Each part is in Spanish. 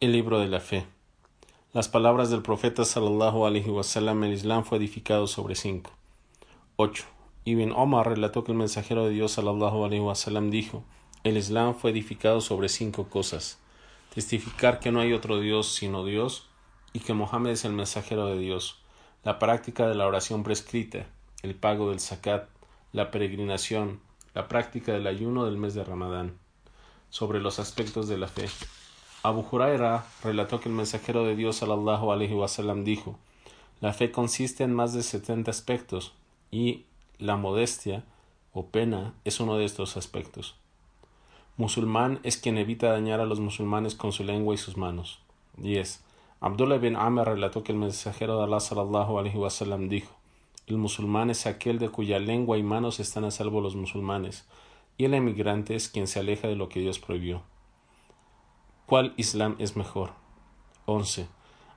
El libro de la fe. Las palabras del profeta sallallahu alaihi wasallam, el Islam fue edificado sobre cinco. 8. Ibn Omar relató que el mensajero de Dios sallallahu alaihi wasallam dijo: El Islam fue edificado sobre cinco cosas: testificar que no hay otro Dios sino Dios y que Mohammed es el mensajero de Dios la práctica de la oración prescrita, el pago del zakat, la peregrinación, la práctica del ayuno del mes de Ramadán. Sobre los aspectos de la fe. Abu Huraira relató que el mensajero de Dios sallallahu alaihi wasallam dijo: La fe consiste en más de setenta aspectos y la modestia o pena es uno de estos aspectos. Musulmán es quien evita dañar a los musulmanes con su lengua y sus manos. 10. Abdullah bin Amr relató que el mensajero de Allah sallallahu alaihi wasallam dijo: El musulmán es aquel de cuya lengua y manos están a salvo los musulmanes, y el emigrante es quien se aleja de lo que Dios prohibió. ¿Cuál Islam es mejor? 11.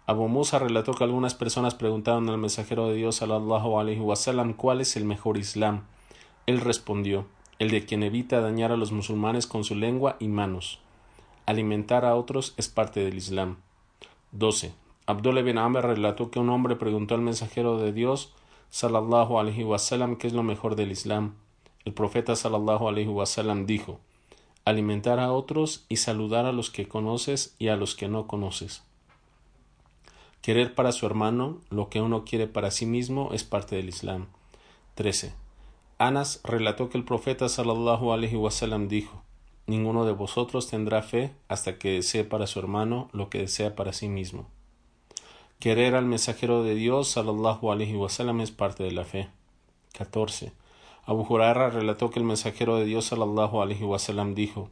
Abu Musa relató que algunas personas preguntaron al mensajero de Dios sallallahu alaihi wasallam cuál es el mejor Islam. Él respondió: el de quien evita dañar a los musulmanes con su lengua y manos. Alimentar a otros es parte del Islam. 12. Abdullah bin Amr relató que un hombre preguntó al mensajero de Dios, sallallahu alaihi wasallam, qué es lo mejor del Islam. El profeta sallallahu alaihi wasallam dijo: alimentar a otros y saludar a los que conoces y a los que no conoces. Querer para su hermano lo que uno quiere para sí mismo es parte del Islam. 13. Anas relató que el profeta sallallahu alaihi wasallam dijo: Ninguno de vosotros tendrá fe hasta que desee para su hermano lo que desea para sí mismo. Querer al mensajero de Dios, sallallahu alaihi wasallam, es parte de la fe. 14. Abu Huraira relató que el mensajero de Dios, sallallahu alaihi wasallam, dijo: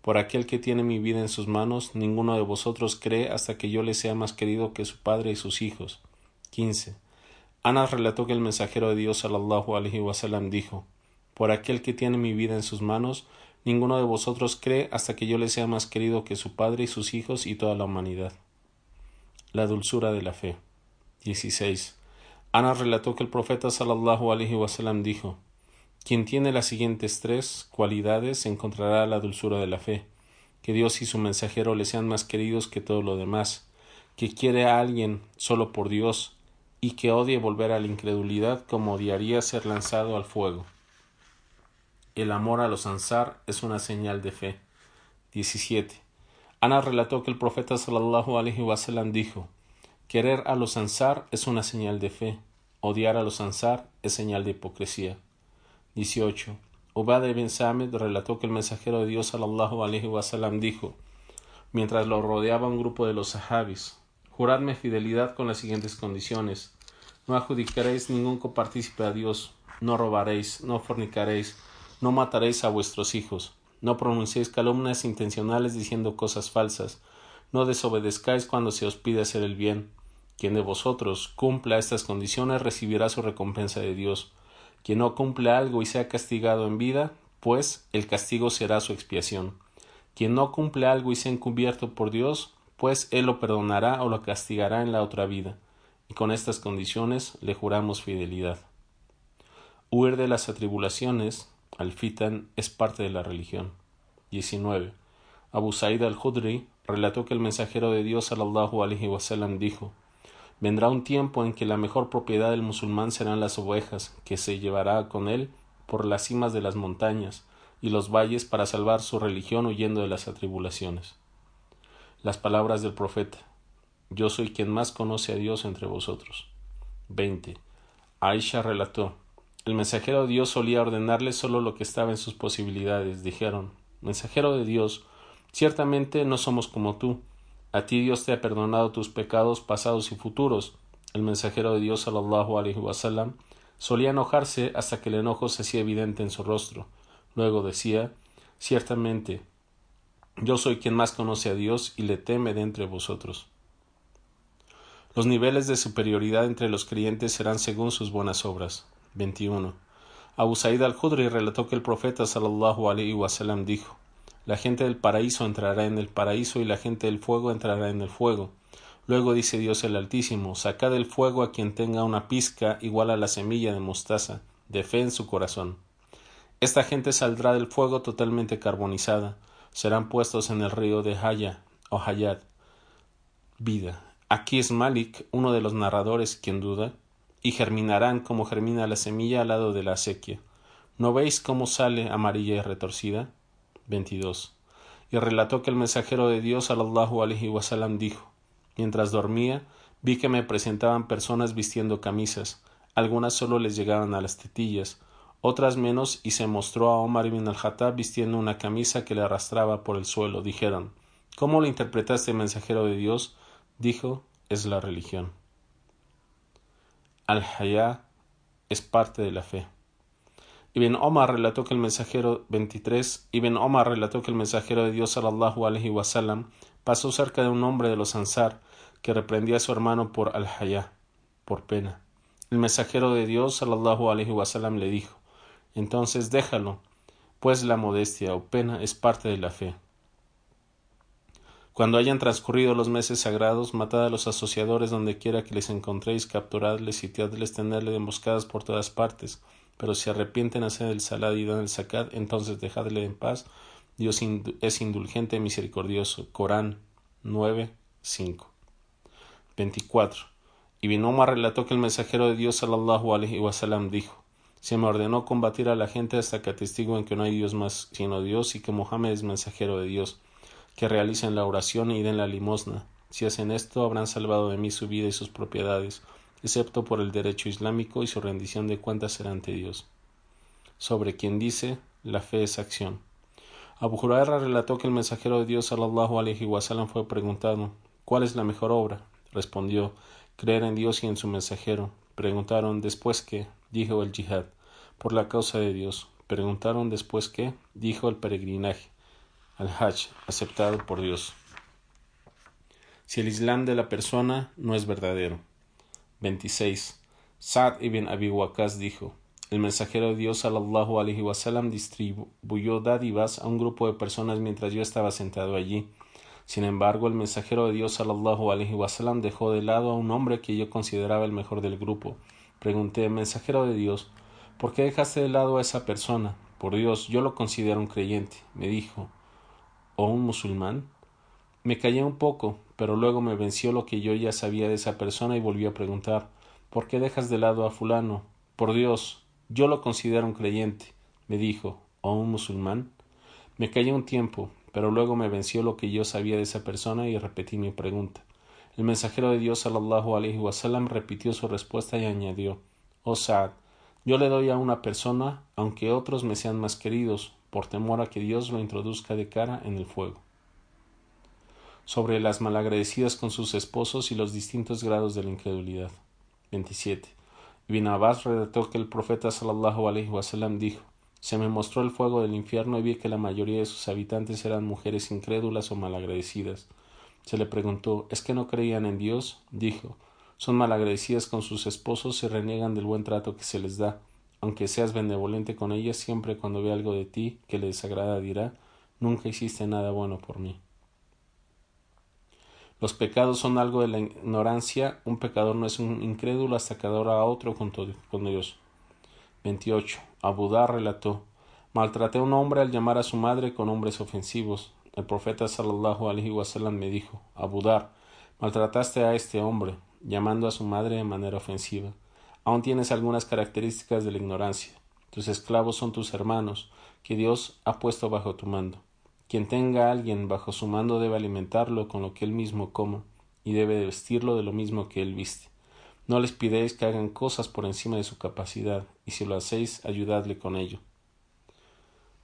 Por aquel que tiene mi vida en sus manos, ninguno de vosotros cree hasta que yo le sea más querido que su padre y sus hijos. 15. Anas relató que el mensajero de Dios, sallallahu alaihi wasallam, dijo: Por aquel que tiene mi vida en sus manos, Ninguno de vosotros cree hasta que yo le sea más querido que su padre y sus hijos y toda la humanidad. La dulzura de la fe. 16. Ana relató que el profeta sallallahu alaihi wasallam dijo: Quien tiene las siguientes tres cualidades encontrará la dulzura de la fe, que Dios y su mensajero le sean más queridos que todo lo demás, que quiere a alguien solo por Dios y que odie volver a la incredulidad como odiaría ser lanzado al fuego. El amor a los ansar es una señal de fe. 17. Ana relató que el profeta sallallahu alaihi wasallam dijo: Querer a los ansar es una señal de fe, odiar a los ansar es señal de hipocresía. 18. Ubad ibn Samed relató que el mensajero de Dios sallallahu alaihi wasallam dijo: Mientras lo rodeaba un grupo de los sahabis, juradme fidelidad con las siguientes condiciones: no adjudicaréis ningún copartícipe a Dios, no robaréis, no fornicaréis, no mataréis a vuestros hijos, no pronunciéis calumnias intencionales diciendo cosas falsas, no desobedezcáis cuando se os pide hacer el bien. Quien de vosotros cumpla estas condiciones recibirá su recompensa de Dios. Quien no cumple algo y sea castigado en vida, pues el castigo será su expiación. Quien no cumple algo y sea encubierto por Dios, pues él lo perdonará o lo castigará en la otra vida. Y con estas condiciones le juramos fidelidad. Huir de las atribulaciones al-Fitan es parte de la religión. 19. Abu Sa'id al-Khudri relató que el mensajero de Dios sallallahu alaihi wasallam dijo: Vendrá un tiempo en que la mejor propiedad del musulmán serán las ovejas, que se llevará con él por las cimas de las montañas y los valles para salvar su religión huyendo de las atribulaciones. Las palabras del profeta: Yo soy quien más conoce a Dios entre vosotros. 20. Aisha relató: el mensajero de Dios solía ordenarle solo lo que estaba en sus posibilidades. Dijeron, Mensajero de Dios, ciertamente no somos como tú. A ti Dios te ha perdonado tus pecados pasados y futuros. El mensajero de Dios, sallallahu alaihi wasallam, solía enojarse hasta que el enojo se hacía evidente en su rostro. Luego decía, ciertamente, Yo soy quien más conoce a Dios y le teme de entre vosotros. Los niveles de superioridad entre los creyentes serán según sus buenas obras. 21. Abu Sa'id al-Khudri relató que el profeta sallallahu alaihi wasallam dijo: La gente del paraíso entrará en el paraíso y la gente del fuego entrará en el fuego. Luego dice Dios el Altísimo: Sacad del fuego a quien tenga una pizca igual a la semilla de mostaza, de fe en su corazón. Esta gente saldrá del fuego totalmente carbonizada, serán puestos en el río de Haya o Hayat. Vida. Aquí es Malik, uno de los narradores, quien duda, y germinarán como germina la semilla al lado de la acequia. ¿No veis cómo sale amarilla y retorcida? 22. Y relató que el mensajero de Dios, sallallahu alaihi wasallam, dijo: Mientras dormía, vi que me presentaban personas vistiendo camisas, algunas solo les llegaban a las tetillas, otras menos, y se mostró a Omar ibn al-Hattab vistiendo una camisa que le arrastraba por el suelo. Dijeron: ¿Cómo lo interpretaste, mensajero de Dios? Dijo: Es la religión. Al-Hayá es parte de la fe. Ibn Omar relató que el mensajero 23 Ibn Omar relató que el mensajero de Dios sallallahu alaihi wasallam pasó cerca de un hombre de los Ansar que reprendía a su hermano por al-Hayá, por pena. El mensajero de Dios sallallahu alaihi wasallam le dijo: entonces déjalo, pues la modestia o pena es parte de la fe. Cuando hayan transcurrido los meses sagrados, matad a los asociadores donde quiera que les encontréis, capturadles, sitiadles, tenerle emboscadas por todas partes. Pero si arrepienten hacer el salad y dan el zakat, entonces dejadle en paz. Dios es indulgente y misericordioso. Corán 9, 5. 24. Y Binomar relató que el mensajero de Dios sallallahu dijo se me ordenó combatir a la gente hasta que atestiguen que no hay Dios más sino Dios y que Mohammed es mensajero de Dios, que realicen la oración y den la limosna. Si hacen esto, habrán salvado de mí su vida y sus propiedades, excepto por el derecho islámico y su rendición de cuentas será ante Dios. Sobre quien dice, la fe es acción. Abu Huraira relató que el mensajero de Dios sallallahu wasallam fue preguntado ¿Cuál es la mejor obra? Respondió creer en Dios y en su mensajero. Preguntaron después qué, dijo el yihad, por la causa de Dios. Preguntaron después qué, dijo el peregrinaje, al hajj, aceptado por Dios. Si el Islam de la persona no es verdadero. 26. Sa'd ibn Abi Waqas dijo, el mensajero de Dios sallallahu alaihi wasallam distribuyó dádivas a un grupo de personas mientras yo estaba sentado allí. Sin embargo, el mensajero de Dios sallallahu alaihi wasallam dejó de lado a un hombre que yo consideraba el mejor del grupo. Pregunté, mensajero de Dios, ¿por qué dejaste de lado a esa persona? Por Dios, yo lo considero un creyente, me dijo. ¿O un musulmán? Me callé un poco, pero luego me venció lo que yo ya sabía de esa persona y volví a preguntar, ¿por qué dejas de lado a fulano? Por Dios, yo lo considero un creyente, me dijo. ¿O un musulmán? Me callé un tiempo, pero luego me venció lo que yo sabía de esa persona y repetí mi pregunta. El mensajero de Dios sallallahu alaihi wasallam repitió su respuesta y añadió Oh Saad, yo le doy a una persona, aunque otros me sean más queridos, por temor a que Dios lo introduzca de cara en el fuego. Sobre las malagradecidas con sus esposos y los distintos grados de la incredulidad. 27. Ibn Abbas que el profeta sallallahu alaihi wasallam dijo se me mostró el fuego del infierno y vi que la mayoría de sus habitantes eran mujeres incrédulas o malagradecidas. Se le preguntó ¿Es que no creían en Dios? Dijo son malagradecidas con sus esposos y reniegan del buen trato que se les da. Aunque seas benevolente con ellas, siempre cuando ve algo de ti que le desagrada dirá Nunca hiciste nada bueno por mí. Los pecados son algo de la ignorancia. Un pecador no es un incrédulo hasta que adora a otro con, Dios. 28. Abudá relató Maltraté a un hombre al llamar a su madre con nombres ofensivos. El profeta sallallahu alaihi wasallam me dijo Abudar, maltrataste a este hombre, llamando a su madre de manera ofensiva. Aún tienes algunas características de la ignorancia. Tus esclavos son tus hermanos, que Dios ha puesto bajo tu mando. Quien tenga a alguien bajo su mando debe alimentarlo con lo que él mismo coma, y debe vestirlo de lo mismo que él viste. No les pidéis que hagan cosas por encima de su capacidad, y si lo hacéis, ayudadle con ello.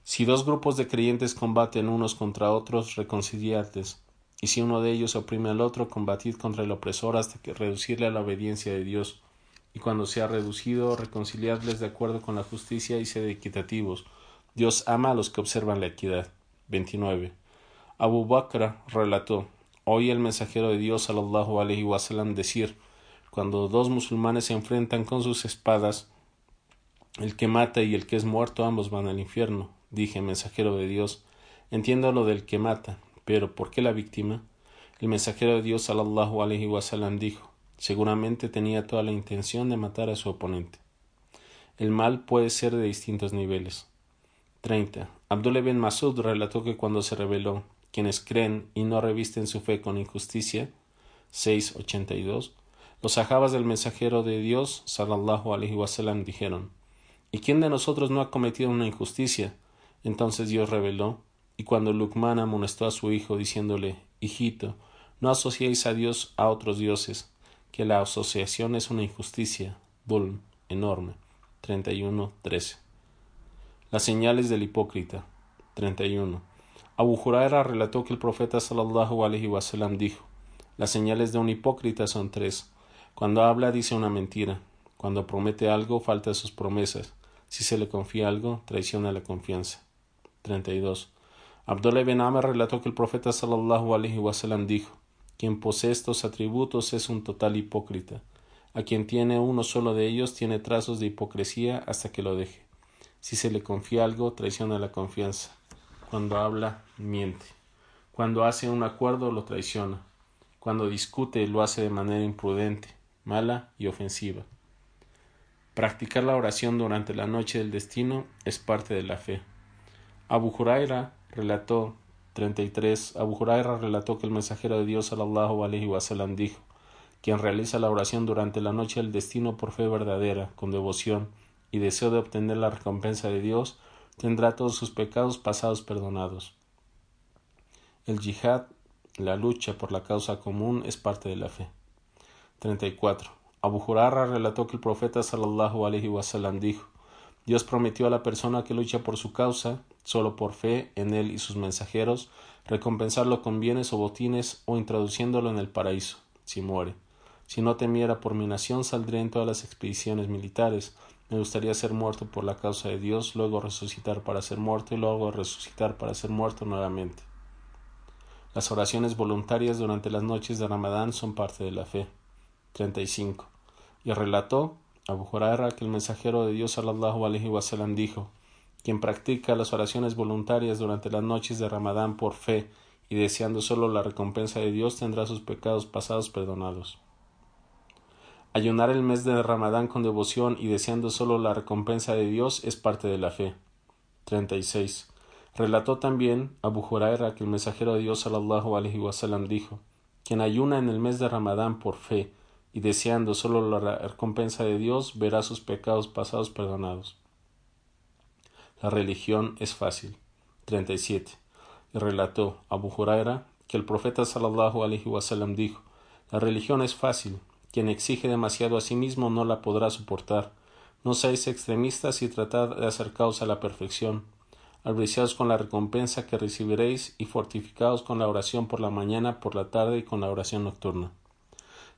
Si dos grupos de creyentes combaten unos contra otros, reconciliadles, y si uno de ellos oprime al otro, combatid contra el opresor hasta que reducirle a la obediencia de Dios. Y cuando sea reducido, reconciliadles de acuerdo con la justicia y sed equitativos. Dios ama a los que observan la equidad. 29. Abu Bakr relató, oí el mensajero de Dios sallallahu alaihi wasallam decir, cuando dos musulmanes se enfrentan con sus espadas, el que mata y el que es muerto ambos van al infierno. Dije, mensajero de Dios, entiendo lo del que mata, pero ¿por qué la víctima? El mensajero de Dios sallallahu alaihi wasallam dijo, seguramente tenía toda la intención de matar a su oponente. El mal puede ser de distintos niveles. 30. Abdullah bin Masud relató que cuando se reveló quienes creen y no revisten su fe con injusticia 682 los sahabas del mensajero de Dios sallallahu alaihi wasallam dijeron ¿Y quién de nosotros no ha cometido una injusticia? Entonces Dios reveló y cuando Lukman amonestó a su hijo diciéndole Hijito, no asociéis a Dios a otros dioses, que la asociación es una injusticia, bulm, enorme. 31.13 Las señales del hipócrita. 31. Abu Huraira relató que el profeta sallallahu alaihi wasallam dijo: Las señales de un hipócrita son tres. Cuando habla dice una mentira. Cuando promete algo falta sus promesas. Si se le confía algo, traiciona la confianza. 32. Abdullah ibn Amr relató que el profeta sallallahu alaihi wasallam dijo: Quien posee estos atributos es un total hipócrita. A quien tiene uno solo de ellos tiene trazos de hipocresía hasta que lo deje. Si se le confía algo, traiciona la confianza. Cuando habla, miente. Cuando hace un acuerdo, lo traiciona. Cuando discute, lo hace de manera imprudente, mala y ofensiva. Practicar la oración durante la noche del destino es parte de la fe. Abu Huraira relató 33. Abu Huraira relató que el mensajero de Dios sallallahu alaihi wasallam dijo: quien realiza la oración durante la noche del destino por fe verdadera, con devoción y deseo de obtener la recompensa de Dios, tendrá todos sus pecados pasados perdonados. El yihad, la lucha por la causa común, es parte de la fe. 34. Abu Hurarra relató que el profeta sallallahu alaihi wasallam dijo: Dios prometió a la persona que lucha por su causa, solo por fe en él y sus mensajeros, recompensarlo con bienes o botines o introduciéndolo en el paraíso, si muere. Si no temiera por mi nación, saldré en todas las expediciones militares. Me gustaría ser muerto por la causa de Dios, luego resucitar para ser muerto y luego resucitar para ser muerto nuevamente. Las oraciones voluntarias durante las noches de Ramadán son parte de la fe. 35. Y relató Abu Huraira que el mensajero de Dios sallallahu alaihi wasallam dijo: Quien practica las oraciones voluntarias durante las noches de Ramadán por fe y deseando solo la recompensa de Dios tendrá sus pecados pasados perdonados. Ayunar el mes de Ramadán con devoción y deseando solo la recompensa de Dios es parte de la fe. 36. Relató también Abu Huraira que el mensajero de Dios sallallahu alaihi wasallam dijo: Quien ayuna en el mes de Ramadán por fe y deseando solo la recompensa de Dios verá sus pecados pasados perdonados. La religión es fácil. 37. Y relató Abu Huraira que el profeta sallallahu alaihi wasallam dijo: La religión es fácil quien exige demasiado a sí mismo no la podrá soportar. No seáis extremistas y tratad de acercaos a la perfección. Albriciaos con la recompensa que recibiréis y fortificaos con la oración por la mañana, por la tarde y con la oración nocturna.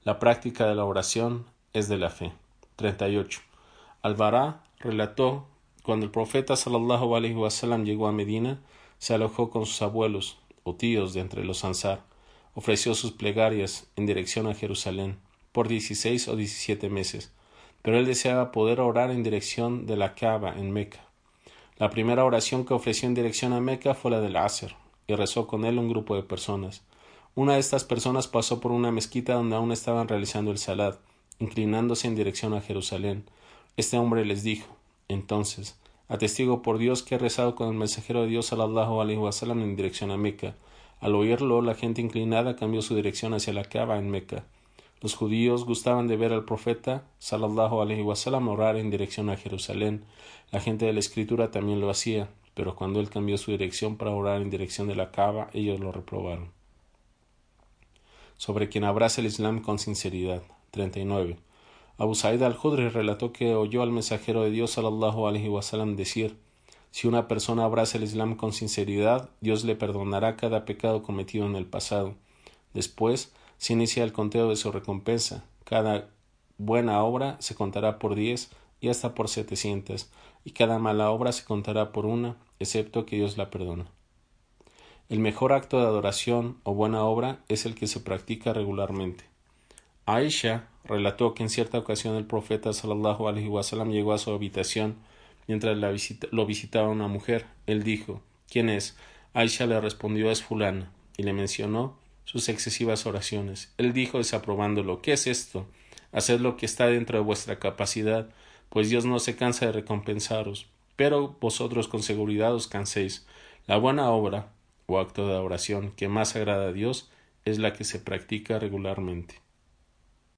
La práctica de la oración es de la fe. 38. Alvará relató cuando el profeta sallallahu alaihi wasallam llegó a Medina, se alojó con sus abuelos o tíos de entre los Ansar, ofreció sus plegarias en dirección a Jerusalén por dieciséis o diecisiete meses, pero él deseaba poder orar en dirección de la Kaaba en Meca. La primera oración que ofreció en dirección a Meca fue la del Aser, y rezó con él un grupo de personas. Una de estas personas pasó por una mezquita donde aún estaban realizando el Salad, inclinándose en dirección a Jerusalén. Este hombre les dijo entonces Atestigo por Dios que he rezado con el mensajero de Dios sallallahu alaihi wasallam en dirección a Meca. Al oírlo, la gente inclinada cambió su dirección hacia la Kaaba en Meca. Los judíos gustaban de ver al profeta sallallahu alaihi wasallam orar en dirección a Jerusalén. La gente de la escritura también lo hacía, pero cuando él cambió su dirección para orar en dirección de la Kaaba, ellos lo reprobaron. Sobre quien abraza el Islam con sinceridad. 39. Abu Sa'id al-Khudri relató que oyó al mensajero de Dios sallallahu alaihi wasallam decir: Si una persona abraza el Islam con sinceridad, Dios le perdonará cada pecado cometido en el pasado. Después, se inicia el conteo de su recompensa. Cada buena obra se contará por diez y hasta por setecientas, y cada mala obra se contará por una, excepto que Dios la perdona. El mejor acto de adoración o buena obra es el que se practica regularmente. Aisha relató que en cierta ocasión el profeta sallallahu alaihi wasallam llegó a su habitación mientras lo visitaba una mujer. Él dijo: ¿Quién es? Aisha le respondió: Es fulana, y le mencionó sus excesivas oraciones. Él dijo desaprobándolo: ¿Qué es esto? Haced lo que está dentro de vuestra capacidad, pues Dios no se cansa de recompensaros. Pero vosotros con seguridad os canséis. La buena obra o acto de oración que más agrada a Dios es la que se practica regularmente.